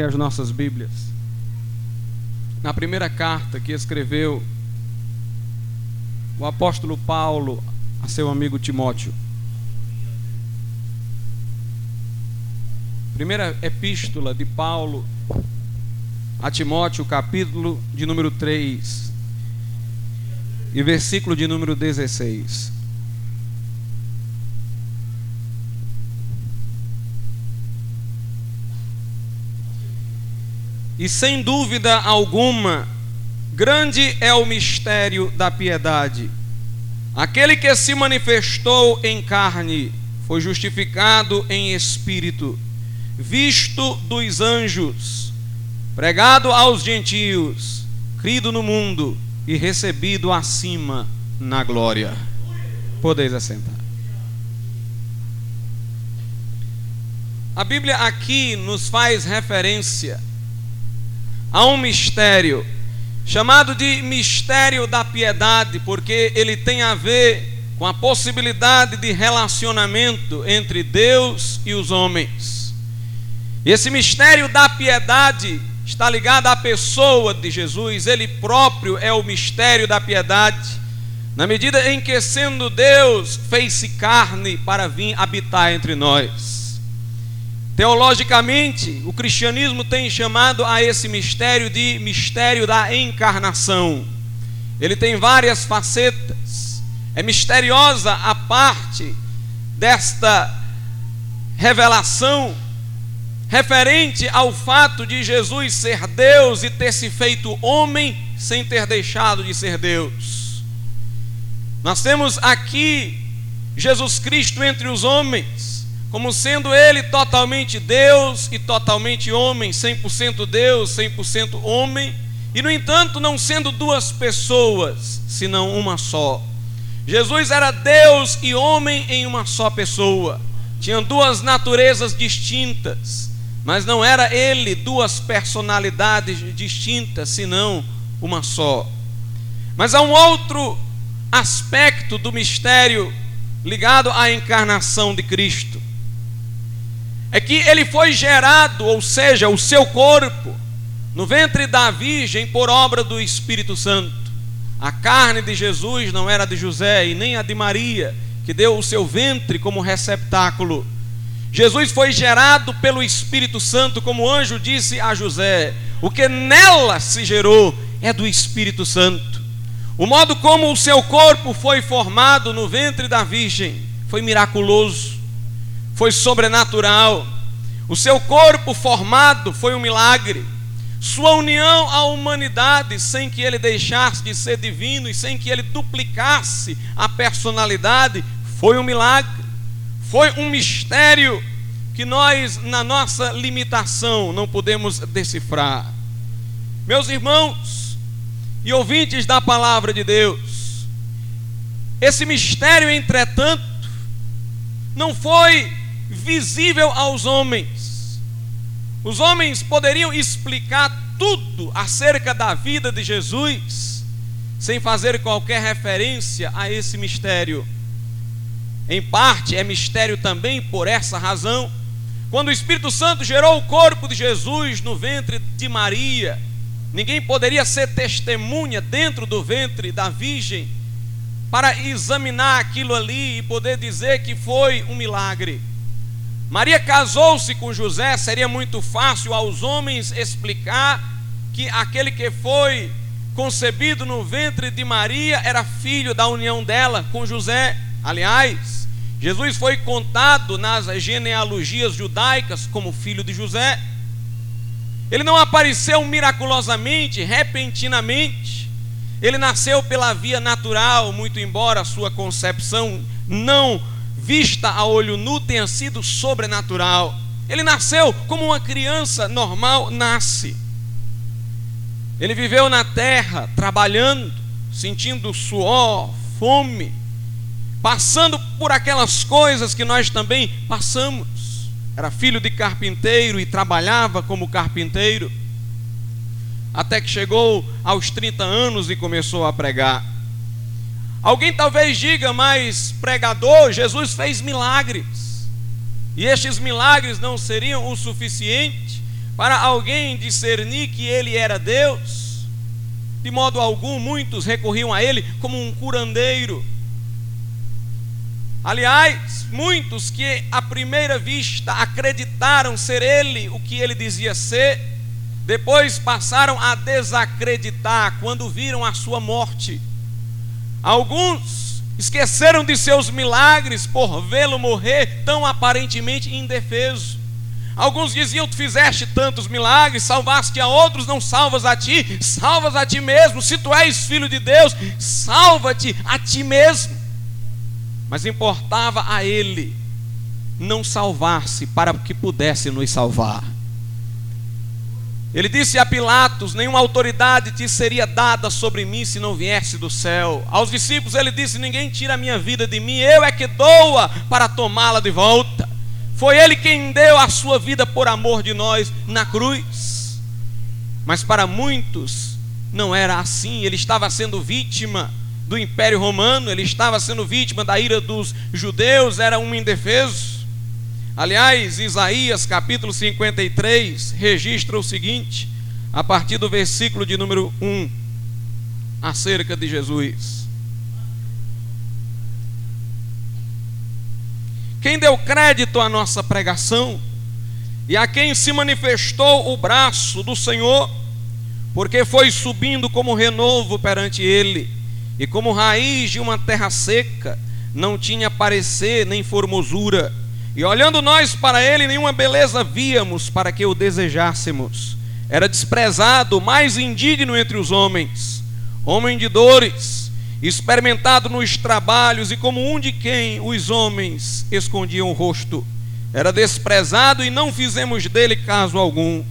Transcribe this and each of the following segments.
Coloquem as nossas Bíblias. Na primeira carta que escreveu o apóstolo Paulo a seu amigo Timóteo. Primeira epístola de Paulo a Timóteo, capítulo de número 3 e versículo de número 16. E sem dúvida alguma, grande é o mistério da piedade. Aquele que se manifestou em carne foi justificado em espírito, visto dos anjos, pregado aos gentios, crido no mundo e recebido acima na glória. Podeis assentar. A Bíblia aqui nos faz referência a um mistério chamado de mistério da piedade, porque ele tem a ver com a possibilidade de relacionamento entre Deus e os homens. Esse mistério da piedade está ligado à pessoa de Jesus, ele próprio é o mistério da piedade, na medida em que, sendo Deus, fez-se carne para vir habitar entre nós. Teologicamente, o cristianismo tem chamado a esse mistério de mistério da encarnação. Ele tem várias facetas. É misteriosa a parte desta revelação referente ao fato de Jesus ser Deus e ter se feito homem sem ter deixado de ser Deus. Nós temos aqui Jesus Cristo entre os homens como sendo ele totalmente Deus e totalmente homem, 100% Deus, 100% homem, e no entanto não sendo duas pessoas, senão uma só. Jesus era Deus e homem em uma só pessoa. Tinha duas naturezas distintas, mas não era ele duas personalidades distintas, senão uma só. Mas há um outro aspecto do mistério ligado à encarnação de Cristo é que ele foi gerado, ou seja, o seu corpo, no ventre da Virgem por obra do Espírito Santo. A carne de Jesus não era de José e nem a de Maria, que deu o seu ventre como receptáculo. Jesus foi gerado pelo Espírito Santo, como o anjo disse a José: o que nela se gerou é do Espírito Santo. O modo como o seu corpo foi formado no ventre da Virgem foi miraculoso foi sobrenatural. O seu corpo formado foi um milagre. Sua união à humanidade, sem que ele deixasse de ser divino e sem que ele duplicasse a personalidade, foi um milagre. Foi um mistério que nós, na nossa limitação, não podemos decifrar. Meus irmãos e ouvintes da palavra de Deus, esse mistério, entretanto, não foi visível aos homens. Os homens poderiam explicar tudo acerca da vida de Jesus sem fazer qualquer referência a esse mistério. Em parte é mistério também por essa razão. Quando o Espírito Santo gerou o corpo de Jesus no ventre de Maria, ninguém poderia ser testemunha dentro do ventre da Virgem para examinar aquilo ali e poder dizer que foi um milagre. Maria casou-se com José, seria muito fácil aos homens explicar que aquele que foi concebido no ventre de Maria era filho da união dela com José. Aliás, Jesus foi contado nas genealogias judaicas como filho de José. Ele não apareceu miraculosamente, repentinamente. Ele nasceu pela via natural, muito embora a sua concepção não vista a olho nu tenha sido sobrenatural. Ele nasceu como uma criança normal nasce. Ele viveu na terra, trabalhando, sentindo suor, fome, passando por aquelas coisas que nós também passamos. Era filho de carpinteiro e trabalhava como carpinteiro, até que chegou aos 30 anos e começou a pregar. Alguém talvez diga, mas pregador, Jesus fez milagres. E estes milagres não seriam o suficiente para alguém discernir que ele era Deus. De modo algum, muitos recorriam a ele como um curandeiro. Aliás, muitos que à primeira vista acreditaram ser ele o que ele dizia ser, depois passaram a desacreditar quando viram a sua morte. Alguns esqueceram de seus milagres por vê-lo morrer tão aparentemente indefeso. Alguns diziam: Tu fizeste tantos milagres, salvaste a outros, não salvas a ti, salvas a ti mesmo. Se tu és filho de Deus, salva-te a ti mesmo. Mas importava a ele não salvar-se para que pudesse nos salvar. Ele disse a Pilatos: Nenhuma autoridade te seria dada sobre mim se não viesse do céu. Aos discípulos ele disse: Ninguém tira a minha vida de mim, eu é que dou-a para tomá-la de volta. Foi ele quem deu a sua vida por amor de nós na cruz. Mas para muitos não era assim, ele estava sendo vítima do Império Romano, ele estava sendo vítima da ira dos judeus, era um indefeso. Aliás, Isaías capítulo 53 registra o seguinte, a partir do versículo de número 1, acerca de Jesus. Quem deu crédito à nossa pregação e a quem se manifestou o braço do Senhor, porque foi subindo como renovo perante ele, e como raiz de uma terra seca, não tinha parecer nem formosura e olhando nós para ele, nenhuma beleza víamos para que o desejássemos. Era desprezado, mais indigno entre os homens, homem de dores, experimentado nos trabalhos e como um de quem os homens escondiam o rosto. Era desprezado e não fizemos dele caso algum.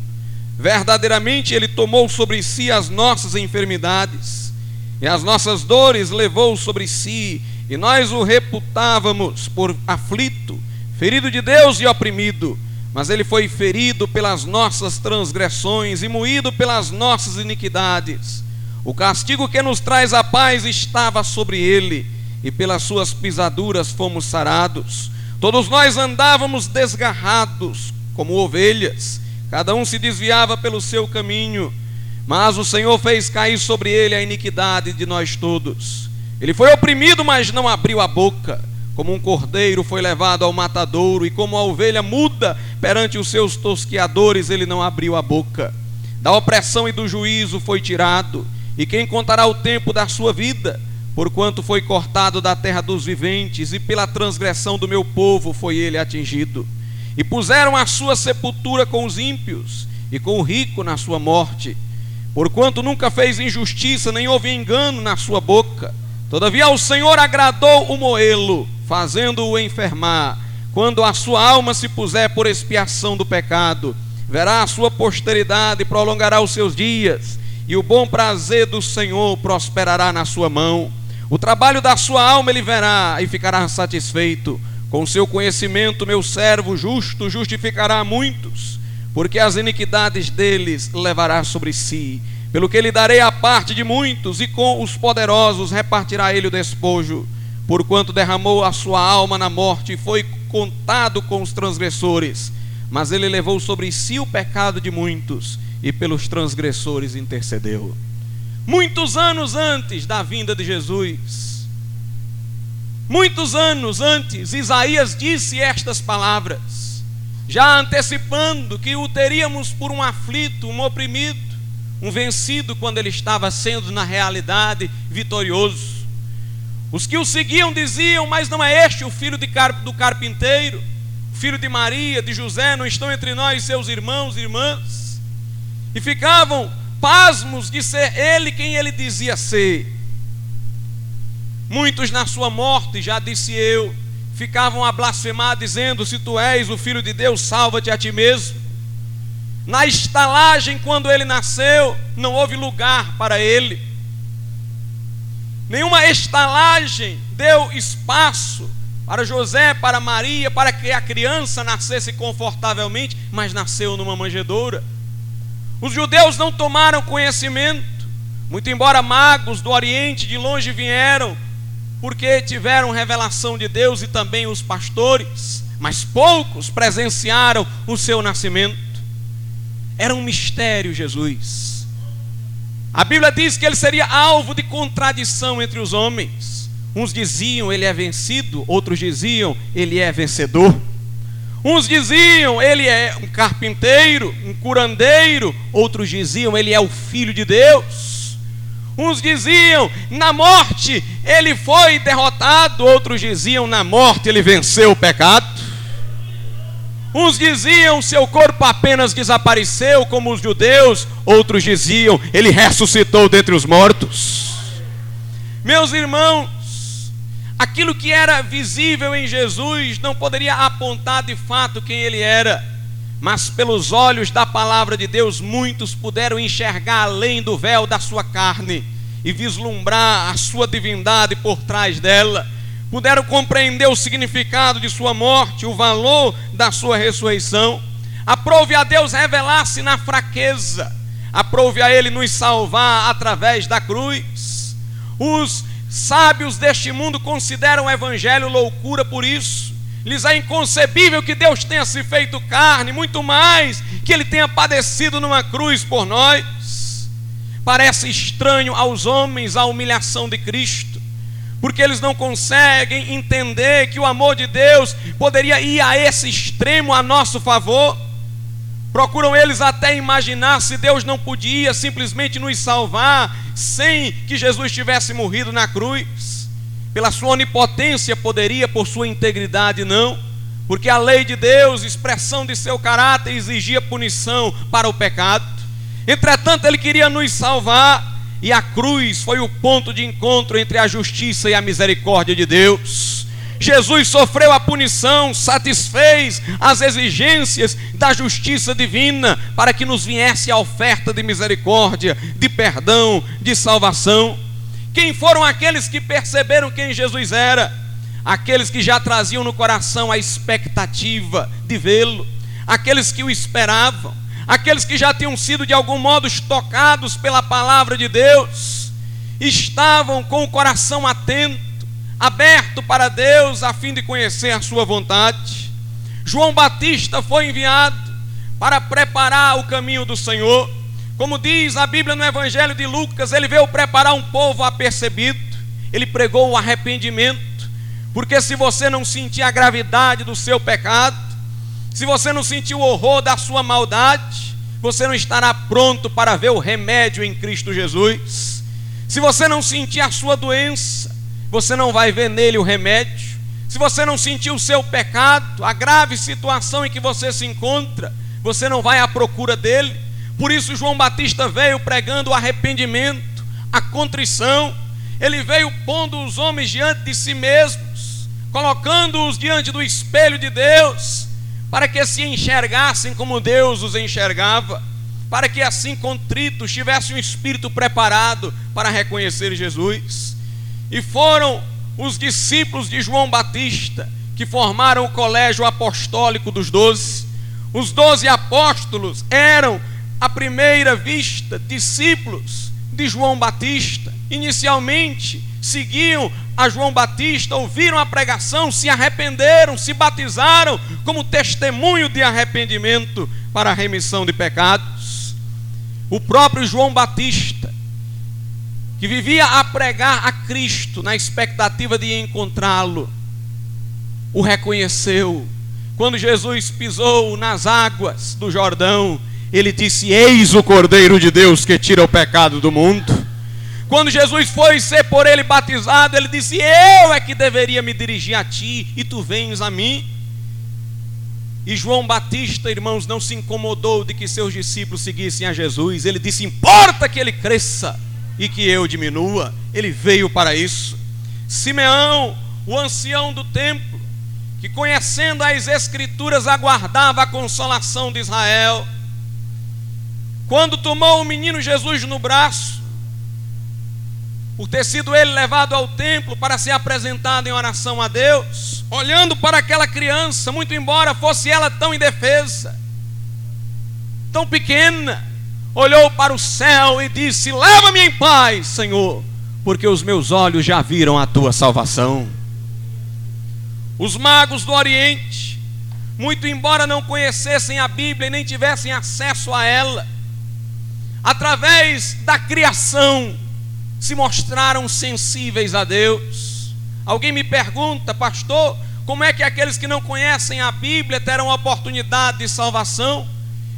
Verdadeiramente ele tomou sobre si as nossas enfermidades e as nossas dores levou sobre si, e nós o reputávamos por aflito ferido de Deus e oprimido, mas ele foi ferido pelas nossas transgressões e moído pelas nossas iniquidades. O castigo que nos traz a paz estava sobre ele, e pelas suas pisaduras fomos sarados. Todos nós andávamos desgarrados, como ovelhas, cada um se desviava pelo seu caminho, mas o Senhor fez cair sobre ele a iniquidade de nós todos. Ele foi oprimido, mas não abriu a boca. Como um cordeiro foi levado ao matadouro, e como a ovelha muda perante os seus tosqueadores, ele não abriu a boca. Da opressão e do juízo foi tirado, e quem contará o tempo da sua vida? Porquanto foi cortado da terra dos viventes, e pela transgressão do meu povo foi ele atingido. E puseram a sua sepultura com os ímpios, e com o rico na sua morte. Porquanto nunca fez injustiça, nem houve engano na sua boca. Todavia o Senhor agradou o moê-lo fazendo-o enfermar. Quando a sua alma se puser por expiação do pecado, verá a sua posteridade e prolongará os seus dias, e o bom prazer do Senhor prosperará na sua mão. O trabalho da sua alma ele verá e ficará satisfeito. Com seu conhecimento, meu servo justo justificará muitos, porque as iniquidades deles levará sobre si. Pelo que lhe darei a parte de muitos, e com os poderosos repartirá ele o despojo porquanto derramou a sua alma na morte e foi contado com os transgressores. Mas ele levou sobre si o pecado de muitos e pelos transgressores intercedeu. Muitos anos antes da vinda de Jesus, muitos anos antes, Isaías disse estas palavras, já antecipando que o teríamos por um aflito, um oprimido, um vencido, quando ele estava sendo, na realidade, vitorioso. Os que o seguiam diziam: Mas não é este o filho car do carpinteiro, filho de Maria, de José, não estão entre nós seus irmãos e irmãs? E ficavam pasmos de ser ele quem ele dizia ser. Muitos na sua morte, já disse eu, ficavam a blasfemar, dizendo: Se tu és o filho de Deus, salva-te a ti mesmo. Na estalagem, quando ele nasceu, não houve lugar para ele. Nenhuma estalagem deu espaço para José, para Maria, para que a criança nascesse confortavelmente, mas nasceu numa manjedoura. Os judeus não tomaram conhecimento, muito embora magos do Oriente de longe vieram, porque tiveram revelação de Deus e também os pastores, mas poucos presenciaram o seu nascimento. Era um mistério, Jesus. A Bíblia diz que ele seria alvo de contradição entre os homens. Uns diziam ele é vencido, outros diziam ele é vencedor. Uns diziam ele é um carpinteiro, um curandeiro, outros diziam ele é o filho de Deus. Uns diziam na morte ele foi derrotado, outros diziam na morte ele venceu o pecado. Uns diziam seu corpo apenas desapareceu, como os judeus, outros diziam ele ressuscitou dentre os mortos. Meus irmãos, aquilo que era visível em Jesus não poderia apontar de fato quem ele era, mas pelos olhos da palavra de Deus, muitos puderam enxergar além do véu da sua carne e vislumbrar a sua divindade por trás dela puderam compreender o significado de sua morte, o valor da sua ressurreição. Aprove a Deus revelar-se na fraqueza, aprove a Ele nos salvar através da cruz. Os sábios deste mundo consideram o Evangelho loucura por isso. Lhes é inconcebível que Deus tenha se feito carne, muito mais que Ele tenha padecido numa cruz por nós. Parece estranho aos homens a humilhação de Cristo porque eles não conseguem entender que o amor de Deus poderia ir a esse extremo a nosso favor. Procuram eles até imaginar se Deus não podia simplesmente nos salvar sem que Jesus tivesse morrido na cruz. Pela sua onipotência poderia, por sua integridade não, porque a lei de Deus, expressão de seu caráter, exigia punição para o pecado. Entretanto, ele queria nos salvar e a cruz foi o ponto de encontro entre a justiça e a misericórdia de Deus. Jesus sofreu a punição, satisfez as exigências da justiça divina para que nos viesse a oferta de misericórdia, de perdão, de salvação. Quem foram aqueles que perceberam quem Jesus era? Aqueles que já traziam no coração a expectativa de vê-lo, aqueles que o esperavam aqueles que já tinham sido de algum modo tocados pela palavra de Deus, estavam com o coração atento, aberto para Deus, a fim de conhecer a sua vontade. João Batista foi enviado para preparar o caminho do Senhor. Como diz a Bíblia no Evangelho de Lucas, ele veio preparar um povo apercebido, ele pregou o arrependimento, porque se você não sentir a gravidade do seu pecado, se você não sentir o horror da sua maldade, você não estará pronto para ver o remédio em Cristo Jesus. Se você não sentir a sua doença, você não vai ver nele o remédio. Se você não sentir o seu pecado, a grave situação em que você se encontra, você não vai à procura dele. Por isso, João Batista veio pregando o arrependimento, a contrição. Ele veio pondo os homens diante de si mesmos, colocando-os diante do espelho de Deus para que se enxergassem como Deus os enxergava, para que assim contritos tivessem um espírito preparado para reconhecer Jesus. E foram os discípulos de João Batista que formaram o colégio apostólico dos doze. Os doze apóstolos eram, à primeira vista, discípulos de João Batista. Inicialmente, seguiam a João Batista, ouviram a pregação, se arrependeram, se batizaram como testemunho de arrependimento para a remissão de pecados. O próprio João Batista, que vivia a pregar a Cristo na expectativa de encontrá-lo, o reconheceu. Quando Jesus pisou nas águas do Jordão, ele disse: Eis o Cordeiro de Deus que tira o pecado do mundo. Quando Jesus foi ser por ele batizado, ele disse: Eu é que deveria me dirigir a ti e tu vens a mim. E João Batista, irmãos, não se incomodou de que seus discípulos seguissem a Jesus. Ele disse: Importa que ele cresça e que eu diminua. Ele veio para isso. Simeão, o ancião do templo, que conhecendo as Escrituras aguardava a consolação de Israel, quando tomou o menino Jesus no braço, por ter sido ele levado ao templo para ser apresentado em oração a Deus, olhando para aquela criança, muito embora fosse ela tão indefesa, tão pequena, olhou para o céu e disse: Leva-me em paz, Senhor, porque os meus olhos já viram a tua salvação. Os magos do Oriente muito embora não conhecessem a Bíblia e nem tivessem acesso a ela, através da criação, se mostraram sensíveis a Deus. Alguém me pergunta, pastor, como é que aqueles que não conhecem a Bíblia terão oportunidade de salvação?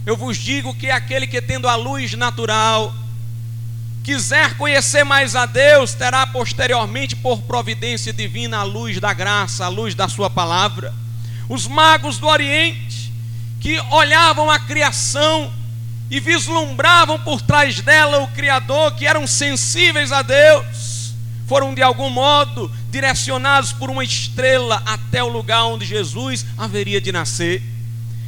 Eu vos digo que aquele que tendo a luz natural, quiser conhecer mais a Deus, terá posteriormente, por providência divina, a luz da graça, a luz da Sua palavra. Os magos do Oriente, que olhavam a criação e vislumbravam por trás dela o Criador, que eram sensíveis a Deus, foram de algum modo direcionados por uma estrela até o lugar onde Jesus haveria de nascer.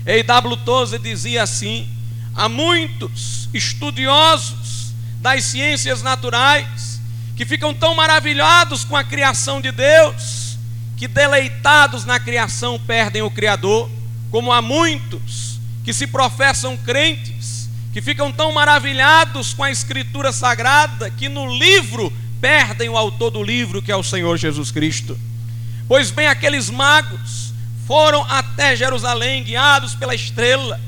E W. Tozer dizia assim: há muitos estudiosos das ciências naturais, que ficam tão maravilhados com a criação de Deus, que deleitados na criação perdem o Criador, como há muitos que se professam crentes, que ficam tão maravilhados com a Escritura Sagrada, que no livro perdem o autor do livro, que é o Senhor Jesus Cristo. Pois bem, aqueles magos foram até Jerusalém, guiados pela estrela,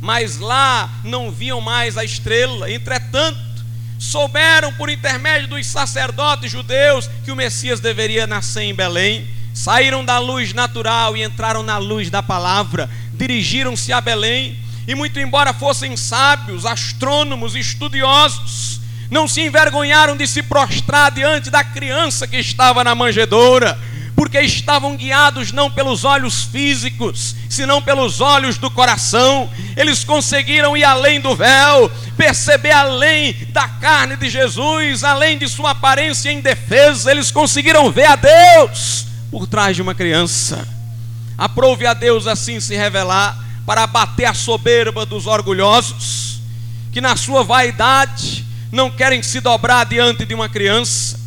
mas lá não viam mais a estrela, entretanto, souberam por intermédio dos sacerdotes judeus que o Messias deveria nascer em Belém, saíram da luz natural e entraram na luz da palavra, dirigiram-se a Belém, e muito embora fossem sábios, astrônomos, estudiosos, não se envergonharam de se prostrar diante da criança que estava na manjedoura, porque estavam guiados não pelos olhos físicos, senão pelos olhos do coração. Eles conseguiram ir além do véu, perceber além da carne de Jesus, além de sua aparência indefesa. Eles conseguiram ver a Deus por trás de uma criança. Aprove a Deus assim se revelar para abater a soberba dos orgulhosos, que na sua vaidade não querem se dobrar diante de uma criança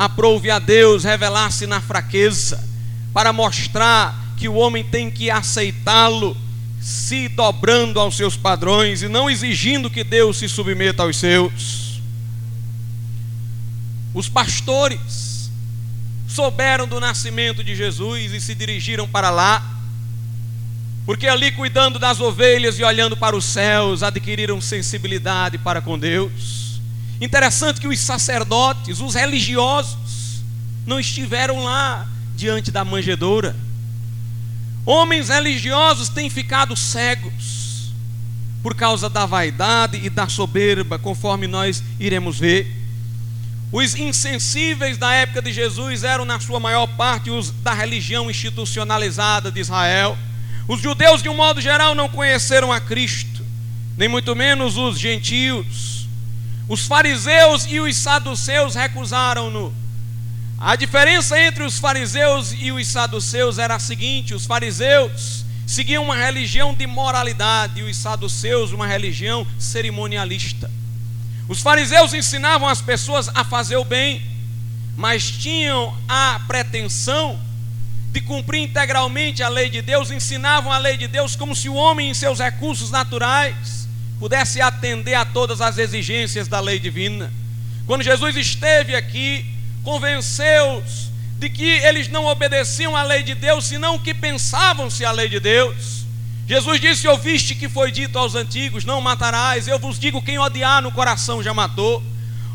Aprove a Deus revelar-se na fraqueza, para mostrar que o homem tem que aceitá-lo, se dobrando aos seus padrões e não exigindo que Deus se submeta aos seus. Os pastores souberam do nascimento de Jesus e se dirigiram para lá, porque ali cuidando das ovelhas e olhando para os céus, adquiriram sensibilidade para com Deus Interessante que os sacerdotes, os religiosos, não estiveram lá diante da manjedoura. Homens religiosos têm ficado cegos por causa da vaidade e da soberba, conforme nós iremos ver. Os insensíveis da época de Jesus eram, na sua maior parte, os da religião institucionalizada de Israel. Os judeus, de um modo geral, não conheceram a Cristo, nem muito menos os gentios. Os fariseus e os saduceus recusaram-no. A diferença entre os fariseus e os saduceus era a seguinte: os fariseus seguiam uma religião de moralidade e os saduceus uma religião cerimonialista. Os fariseus ensinavam as pessoas a fazer o bem, mas tinham a pretensão de cumprir integralmente a lei de Deus, ensinavam a lei de Deus como se o homem, em seus recursos naturais, pudesse atender a todas as exigências da lei divina. Quando Jesus esteve aqui, convenceu-os de que eles não obedeciam à lei de Deus, senão que pensavam-se a lei de Deus. Jesus disse: Ouviste que foi dito aos antigos: Não matarás. Eu vos digo: quem odiar no coração já matou.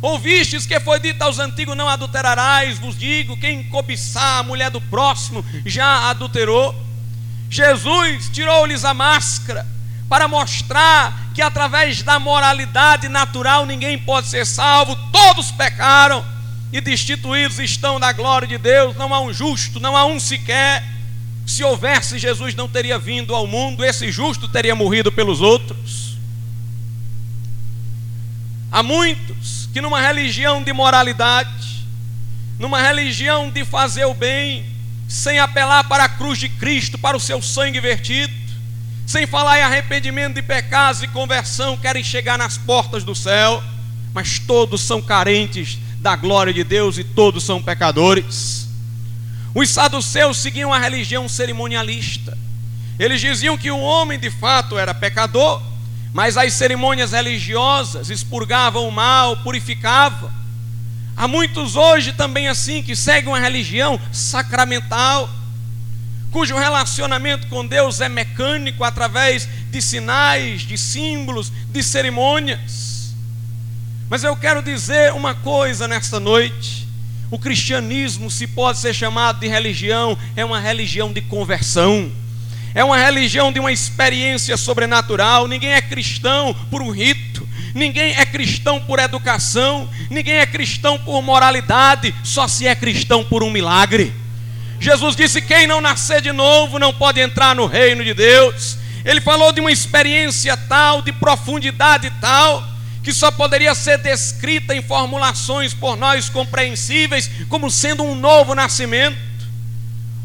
Ouvistes que foi dito aos antigos: Não adulterarás. Vos digo: quem cobiçar a mulher do próximo já adulterou. Jesus tirou-lhes a máscara para mostrar que através da moralidade natural ninguém pode ser salvo, todos pecaram e destituídos estão da glória de Deus, não há um justo, não há um sequer. Se houvesse, Jesus não teria vindo ao mundo, esse justo teria morrido pelos outros. Há muitos que numa religião de moralidade, numa religião de fazer o bem, sem apelar para a cruz de Cristo, para o seu sangue vertido, sem falar em arrependimento de pecados e conversão, querem chegar nas portas do céu, mas todos são carentes da glória de Deus e todos são pecadores. Os saduceus seguiam a religião cerimonialista. Eles diziam que o homem de fato era pecador, mas as cerimônias religiosas expurgavam o mal, purificavam. Há muitos hoje também assim que seguem uma religião sacramental cujo relacionamento com Deus é mecânico através de sinais, de símbolos, de cerimônias. Mas eu quero dizer uma coisa nesta noite: o cristianismo, se pode ser chamado de religião, é uma religião de conversão. É uma religião de uma experiência sobrenatural. Ninguém é cristão por um rito, ninguém é cristão por educação, ninguém é cristão por moralidade, só se é cristão por um milagre. Jesus disse: Quem não nascer de novo não pode entrar no reino de Deus. Ele falou de uma experiência tal, de profundidade tal, que só poderia ser descrita em formulações por nós compreensíveis, como sendo um novo nascimento.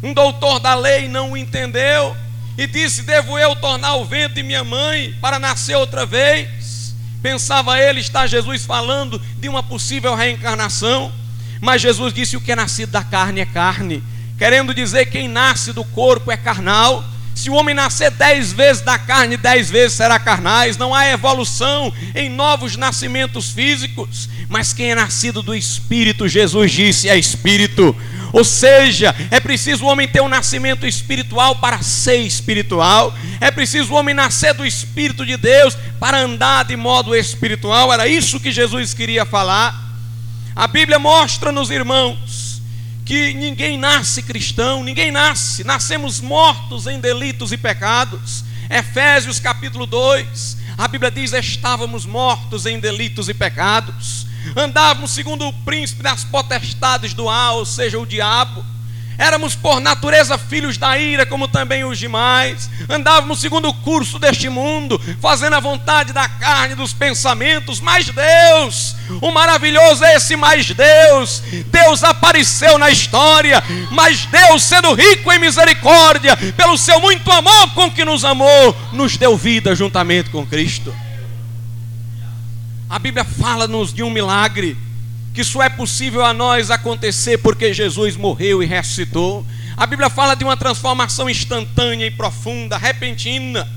Um doutor da lei não o entendeu e disse: Devo eu tornar o vento de minha mãe para nascer outra vez? Pensava ele, está Jesus falando de uma possível reencarnação. Mas Jesus disse: O que é nascido da carne é carne querendo dizer quem nasce do corpo é carnal. Se o homem nascer dez vezes da carne, dez vezes será carnais. Não há evolução em novos nascimentos físicos. Mas quem é nascido do Espírito, Jesus disse, é Espírito. Ou seja, é preciso o homem ter um nascimento espiritual para ser espiritual. É preciso o homem nascer do Espírito de Deus para andar de modo espiritual. Era isso que Jesus queria falar. A Bíblia mostra nos irmãos que ninguém nasce cristão, ninguém nasce, nascemos mortos em delitos e pecados. Efésios capítulo 2, a Bíblia diz: estávamos mortos em delitos e pecados, andávamos segundo o príncipe das potestades do ar, ou seja, o diabo. Éramos por natureza filhos da ira, como também os demais, andávamos segundo o curso deste mundo, fazendo a vontade da carne, dos pensamentos, mas Deus, o maravilhoso é esse mais Deus, Deus apareceu na história, mas Deus, sendo rico em misericórdia, pelo seu muito amor com que nos amou, nos deu vida juntamente com Cristo. A Bíblia fala-nos de um milagre que isso é possível a nós acontecer porque Jesus morreu e ressuscitou. A Bíblia fala de uma transformação instantânea e profunda, repentina.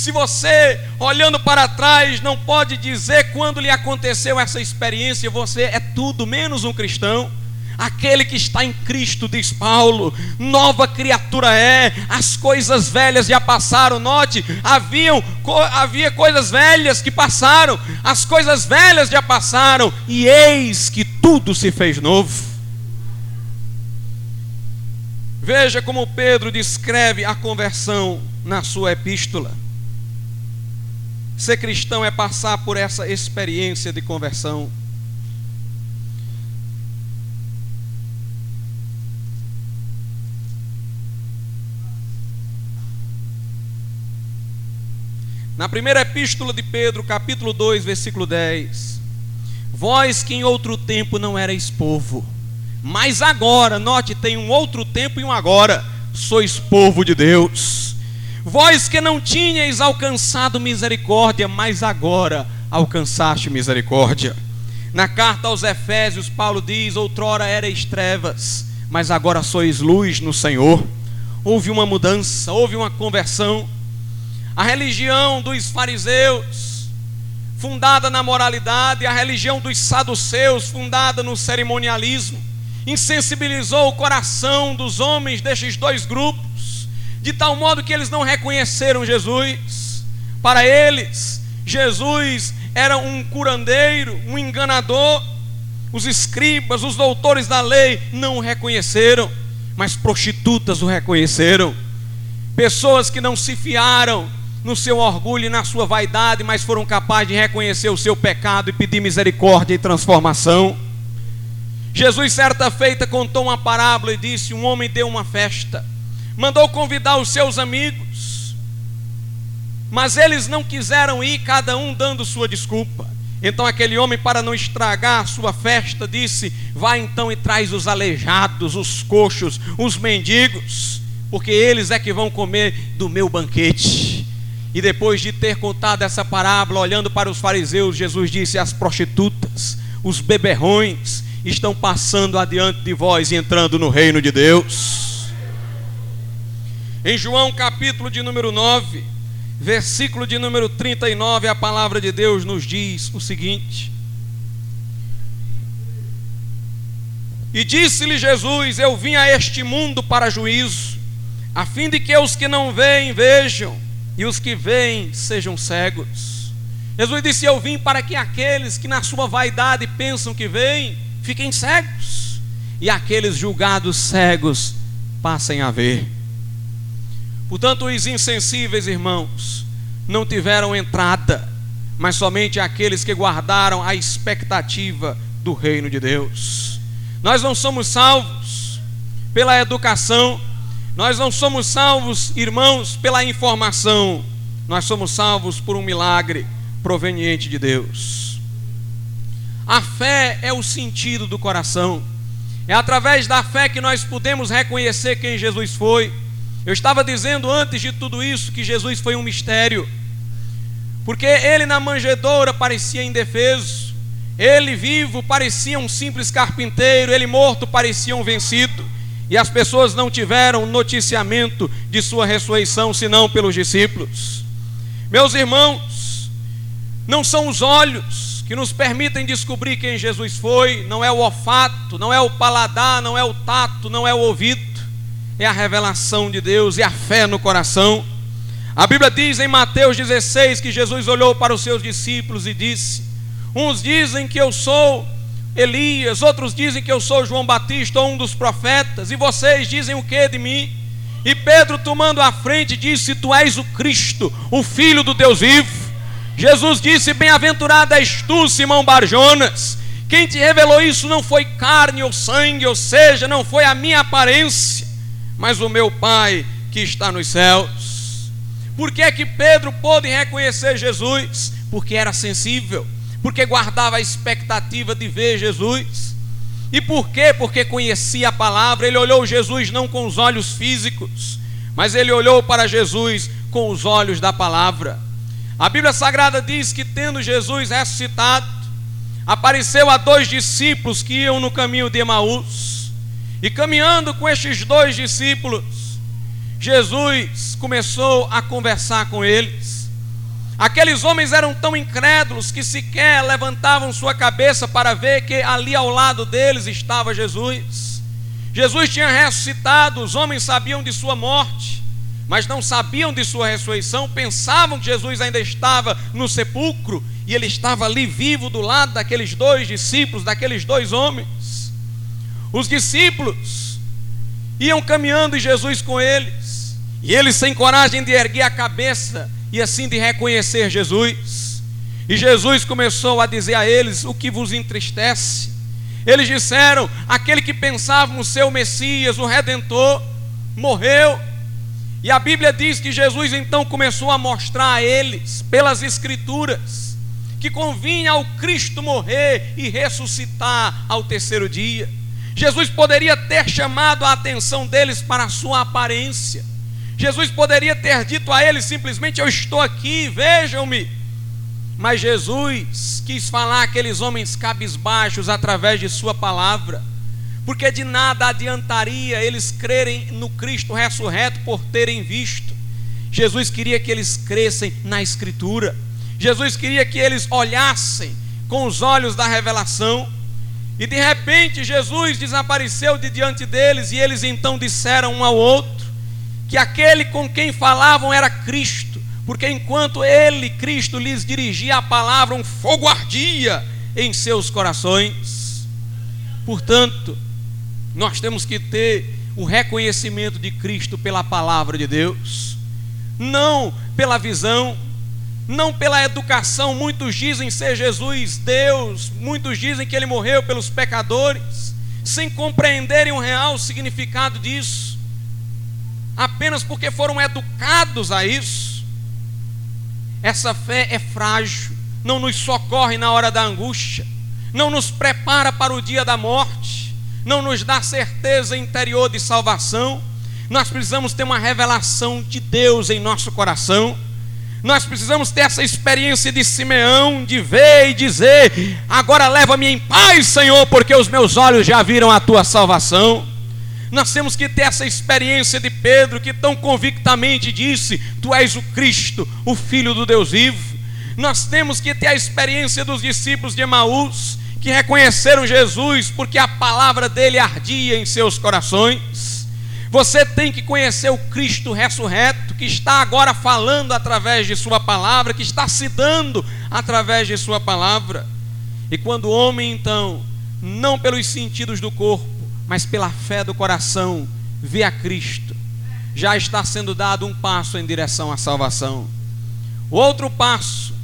Se você, olhando para trás, não pode dizer quando lhe aconteceu essa experiência, você é tudo menos um cristão. Aquele que está em Cristo, diz Paulo, nova criatura é, as coisas velhas já passaram. Note, haviam, havia coisas velhas que passaram, as coisas velhas já passaram, e eis que tudo se fez novo. Veja como Pedro descreve a conversão na sua epístola. Ser cristão é passar por essa experiência de conversão. Na primeira epístola de Pedro, capítulo 2, versículo 10. Vós que em outro tempo não erais povo, mas agora, note, tem um outro tempo e um agora, sois povo de Deus. Vós que não tinhais alcançado misericórdia, mas agora alcançaste misericórdia. Na carta aos Efésios, Paulo diz: Outrora erais trevas, mas agora sois luz no Senhor. Houve uma mudança, houve uma conversão. A religião dos fariseus, fundada na moralidade, a religião dos saduceus, fundada no cerimonialismo, insensibilizou o coração dos homens destes dois grupos, de tal modo que eles não reconheceram Jesus. Para eles, Jesus era um curandeiro, um enganador. Os escribas, os doutores da lei não o reconheceram, mas prostitutas o reconheceram. Pessoas que não se fiaram no seu orgulho e na sua vaidade, mas foram capazes de reconhecer o seu pecado e pedir misericórdia e transformação. Jesus, certa feita, contou uma parábola e disse: Um homem deu uma festa, mandou convidar os seus amigos, mas eles não quiseram ir, cada um dando sua desculpa. Então aquele homem, para não estragar a sua festa, disse: Vai então e traz os aleijados, os coxos, os mendigos, porque eles é que vão comer do meu banquete. E depois de ter contado essa parábola, olhando para os fariseus, Jesus disse: As prostitutas, os beberrões, estão passando adiante de vós e entrando no reino de Deus. Em João capítulo de número 9, versículo de número 39, a palavra de Deus nos diz o seguinte: E disse-lhe Jesus: Eu vim a este mundo para juízo a fim de que os que não veem vejam e os que veem sejam cegos. Jesus disse: Eu vim para que aqueles que na sua vaidade pensam que veem, fiquem cegos, e aqueles julgados cegos passem a ver. Portanto, os insensíveis, irmãos, não tiveram entrada, mas somente aqueles que guardaram a expectativa do reino de Deus. Nós não somos salvos pela educação, nós não somos salvos, irmãos, pela informação, nós somos salvos por um milagre proveniente de Deus. A fé é o sentido do coração. É através da fé que nós podemos reconhecer quem Jesus foi. Eu estava dizendo antes de tudo isso que Jesus foi um mistério. Porque ele na manjedoura parecia indefeso, ele vivo parecia um simples carpinteiro, ele morto parecia um vencido e as pessoas não tiveram noticiamento de sua ressurreição senão pelos discípulos. Meus irmãos, não são os olhos que nos permitem descobrir quem Jesus foi, não é o olfato, não é o paladar, não é o tato, não é o ouvido, é a revelação de Deus e a fé no coração. A Bíblia diz em Mateus 16 que Jesus olhou para os seus discípulos e disse: Uns dizem que eu sou Elias, outros dizem que eu sou João Batista ou um dos profetas, e vocês dizem o que de mim? E Pedro, tomando a frente, disse: Tu és o Cristo, o Filho do Deus vivo. Jesus disse: Bem-aventurado és tu, Simão Barjonas. Quem te revelou isso não foi carne ou sangue, ou seja, não foi a minha aparência, mas o meu Pai que está nos céus. Por que é que Pedro pôde reconhecer Jesus? Porque era sensível porque guardava a expectativa de ver Jesus. E por quê? Porque conhecia a palavra. Ele olhou Jesus não com os olhos físicos, mas ele olhou para Jesus com os olhos da palavra. A Bíblia Sagrada diz que, tendo Jesus ressuscitado, apareceu a dois discípulos que iam no caminho de Emaús. E caminhando com estes dois discípulos, Jesus começou a conversar com eles. Aqueles homens eram tão incrédulos que sequer levantavam sua cabeça para ver que ali ao lado deles estava Jesus. Jesus tinha ressuscitado, os homens sabiam de sua morte, mas não sabiam de sua ressurreição, pensavam que Jesus ainda estava no sepulcro e ele estava ali vivo do lado daqueles dois discípulos, daqueles dois homens. Os discípulos iam caminhando e Jesus com eles, e eles sem coragem de erguer a cabeça, e assim de reconhecer Jesus. E Jesus começou a dizer a eles: O que vos entristece? Eles disseram: Aquele que pensavam ser o Messias, o Redentor, morreu. E a Bíblia diz que Jesus então começou a mostrar a eles, pelas Escrituras, que convinha ao Cristo morrer e ressuscitar ao terceiro dia. Jesus poderia ter chamado a atenção deles para a sua aparência, Jesus poderia ter dito a eles simplesmente: Eu estou aqui, vejam-me. Mas Jesus quis falar aqueles homens cabisbaixos através de Sua palavra, porque de nada adiantaria eles crerem no Cristo ressurreto por terem visto. Jesus queria que eles crescem na Escritura, Jesus queria que eles olhassem com os olhos da revelação. E de repente Jesus desapareceu de diante deles, e eles então disseram um ao outro: que aquele com quem falavam era Cristo, porque enquanto ele, Cristo, lhes dirigia a palavra, um fogo ardia em seus corações. Portanto, nós temos que ter o reconhecimento de Cristo pela palavra de Deus, não pela visão, não pela educação. Muitos dizem ser Jesus Deus, muitos dizem que ele morreu pelos pecadores, sem compreenderem o real significado disso apenas porque foram educados a isso. Essa fé é frágil, não nos socorre na hora da angústia, não nos prepara para o dia da morte, não nos dá certeza interior de salvação. Nós precisamos ter uma revelação de Deus em nosso coração. Nós precisamos ter essa experiência de Simeão, de ver e dizer: agora leva-me em paz, Senhor, porque os meus olhos já viram a tua salvação. Nós temos que ter essa experiência de Pedro, que tão convictamente disse: Tu és o Cristo, o Filho do Deus vivo. Nós temos que ter a experiência dos discípulos de Emaús, que reconheceram Jesus porque a palavra dele ardia em seus corações. Você tem que conhecer o Cristo ressurreto, que está agora falando através de Sua palavra, que está se dando através de Sua palavra. E quando o homem, então, não pelos sentidos do corpo, mas pela fé do coração, vê a Cristo, já está sendo dado um passo em direção à salvação. O outro passo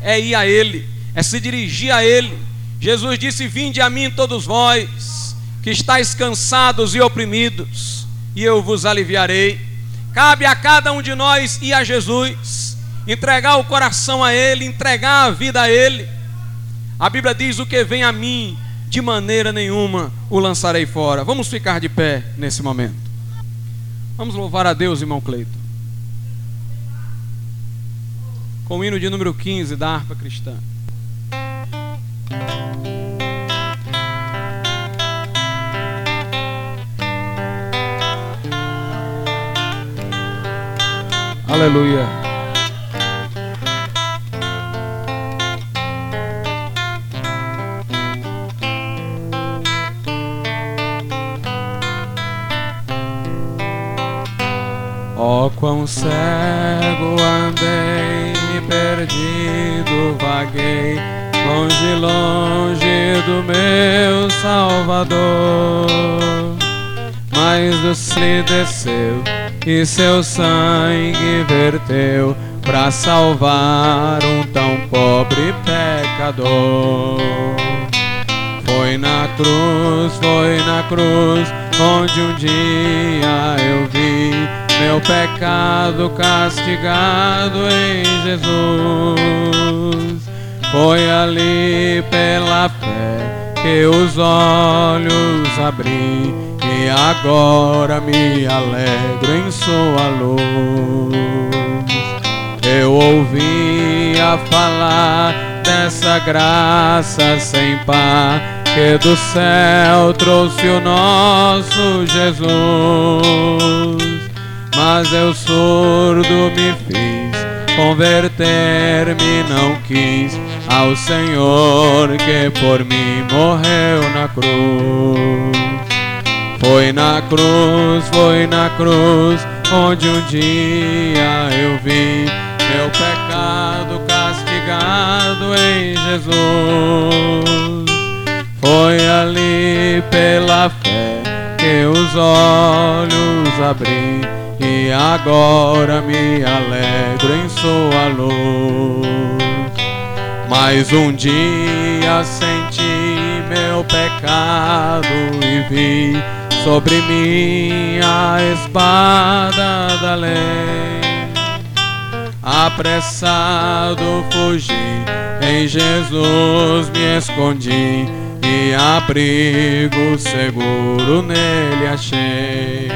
é ir a Ele, é se dirigir a Ele. Jesus disse: Vinde a mim, todos vós, que estáis cansados e oprimidos, e eu vos aliviarei. Cabe a cada um de nós ir a Jesus, entregar o coração a Ele, entregar a vida a Ele. A Bíblia diz: O que vem a mim, de maneira nenhuma o lançarei fora. Vamos ficar de pé nesse momento. Vamos louvar a Deus, irmão Cleito. Com o hino de número 15 da harpa cristã. Aleluia. Oh, quão cego andei, me perdido vaguei, longe, longe do meu Salvador. Mas do céu desceu e seu sangue verteu para salvar um tão pobre pecador. Foi na cruz, foi na cruz, onde um dia eu vi meu pecado castigado em Jesus. Foi ali pela fé que os olhos abri e agora me alegro em sua luz. Eu ouvia falar dessa graça sem par que do céu trouxe o nosso Jesus mas eu surdo me fiz, converter-me não quis ao Senhor que por mim morreu na cruz. Foi na cruz, foi na cruz, onde um dia eu vi meu pecado castigado em Jesus. Foi ali pela fé que os olhos abri e agora me alegro em sua luz. Mais um dia senti meu pecado e vi sobre mim a espada da lei. Apressado fugi, em Jesus me escondi e abrigo seguro nele achei.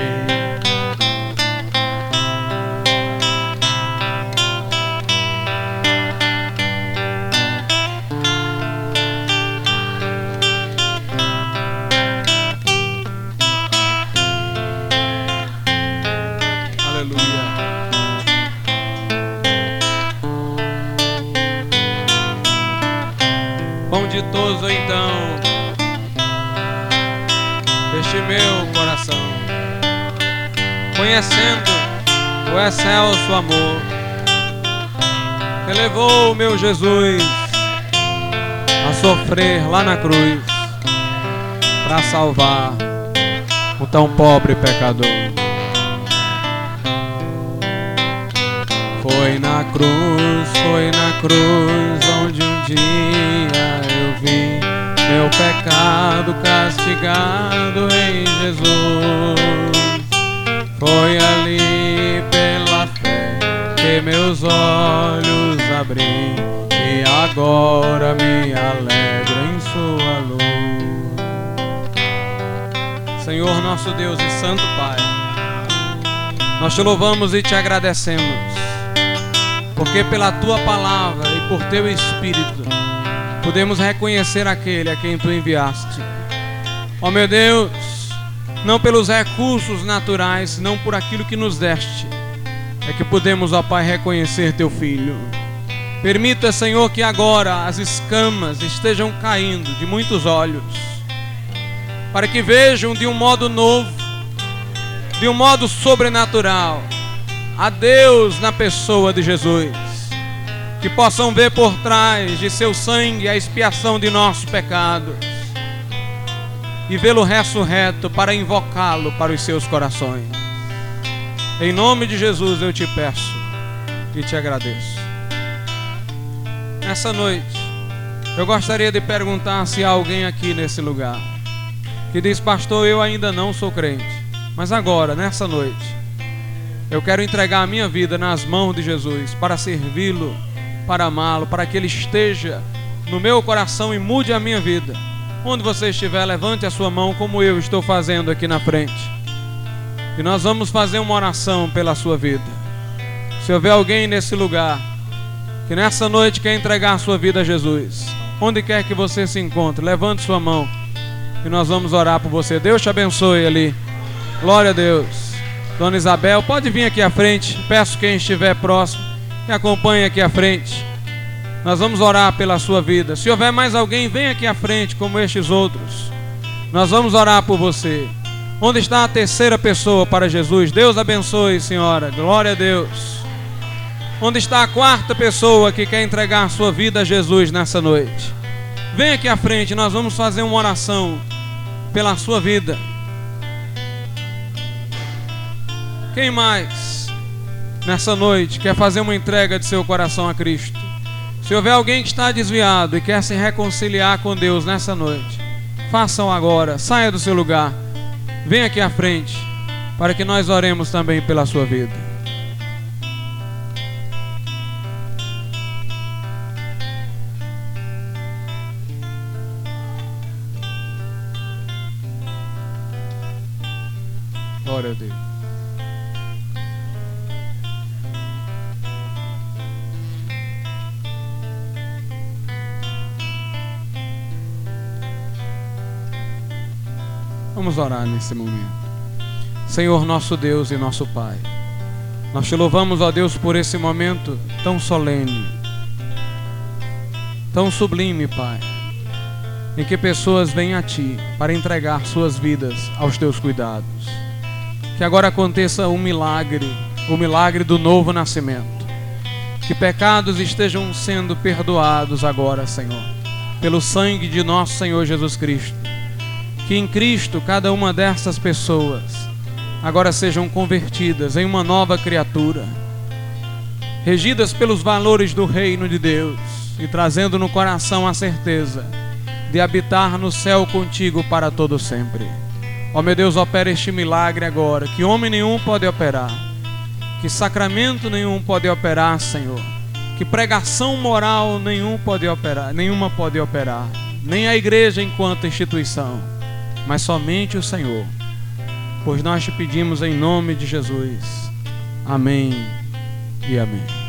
Conhecendo o excelso amor que levou o meu Jesus a sofrer lá na cruz para salvar o tão pobre pecador. Foi na cruz, foi na cruz onde um dia meu pecado castigado em Jesus. Foi ali pela fé que meus olhos abri e agora me alegro em sua luz. Senhor nosso Deus e Santo Pai, nós te louvamos e te agradecemos, porque pela tua palavra e por teu Espírito podemos reconhecer aquele a quem tu enviaste. Ó oh, meu Deus, não pelos recursos naturais, não por aquilo que nos deste, é que podemos, ó Pai, reconhecer Teu Filho. Permita, Senhor, que agora as escamas estejam caindo de muitos olhos, para que vejam de um modo novo de um modo sobrenatural a Deus na pessoa de Jesus. Que possam ver por trás de seu sangue a expiação de nossos pecados e vê-lo ressurreto para invocá-lo para os seus corações. Em nome de Jesus eu te peço e te agradeço. Nessa noite, eu gostaria de perguntar se há alguém aqui nesse lugar que diz, pastor, eu ainda não sou crente, mas agora, nessa noite, eu quero entregar a minha vida nas mãos de Jesus para servi-lo, para amá-lo, para que ele esteja no meu coração e mude a minha vida. Onde você estiver, levante a sua mão como eu estou fazendo aqui na frente. E nós vamos fazer uma oração pela sua vida. Se houver alguém nesse lugar que nessa noite quer entregar a sua vida a Jesus, onde quer que você se encontre, levante sua mão e nós vamos orar por você. Deus te abençoe ali. Glória a Deus. Dona Isabel, pode vir aqui à frente. Peço quem estiver próximo que acompanhe aqui à frente. Nós vamos orar pela sua vida. Se houver mais alguém, vem aqui à frente, como estes outros. Nós vamos orar por você. Onde está a terceira pessoa para Jesus? Deus abençoe, senhora. Glória a Deus. Onde está a quarta pessoa que quer entregar sua vida a Jesus nessa noite? Vem aqui à frente, nós vamos fazer uma oração pela sua vida. Quem mais nessa noite quer fazer uma entrega de seu coração a Cristo? Se houver alguém que está desviado e quer se reconciliar com Deus nessa noite, façam agora, saia do seu lugar, venha aqui à frente, para que nós oremos também pela sua vida. Vamos orar nesse momento. Senhor nosso Deus e nosso Pai, nós te louvamos, ó Deus, por esse momento tão solene, tão sublime, Pai, em que pessoas vêm a Ti para entregar suas vidas aos Teus cuidados. Que agora aconteça um milagre, o milagre do novo nascimento. Que pecados estejam sendo perdoados agora, Senhor, pelo sangue de nosso Senhor Jesus Cristo que em Cristo cada uma dessas pessoas agora sejam convertidas em uma nova criatura, regidas pelos valores do reino de Deus e trazendo no coração a certeza de habitar no céu contigo para todo sempre. Ó meu Deus, opera este milagre agora, que homem nenhum pode operar, que sacramento nenhum pode operar, Senhor, que pregação moral nenhum pode operar, nenhuma pode operar, nem a igreja enquanto instituição mas somente o Senhor. Pois nós te pedimos em nome de Jesus. Amém e amém.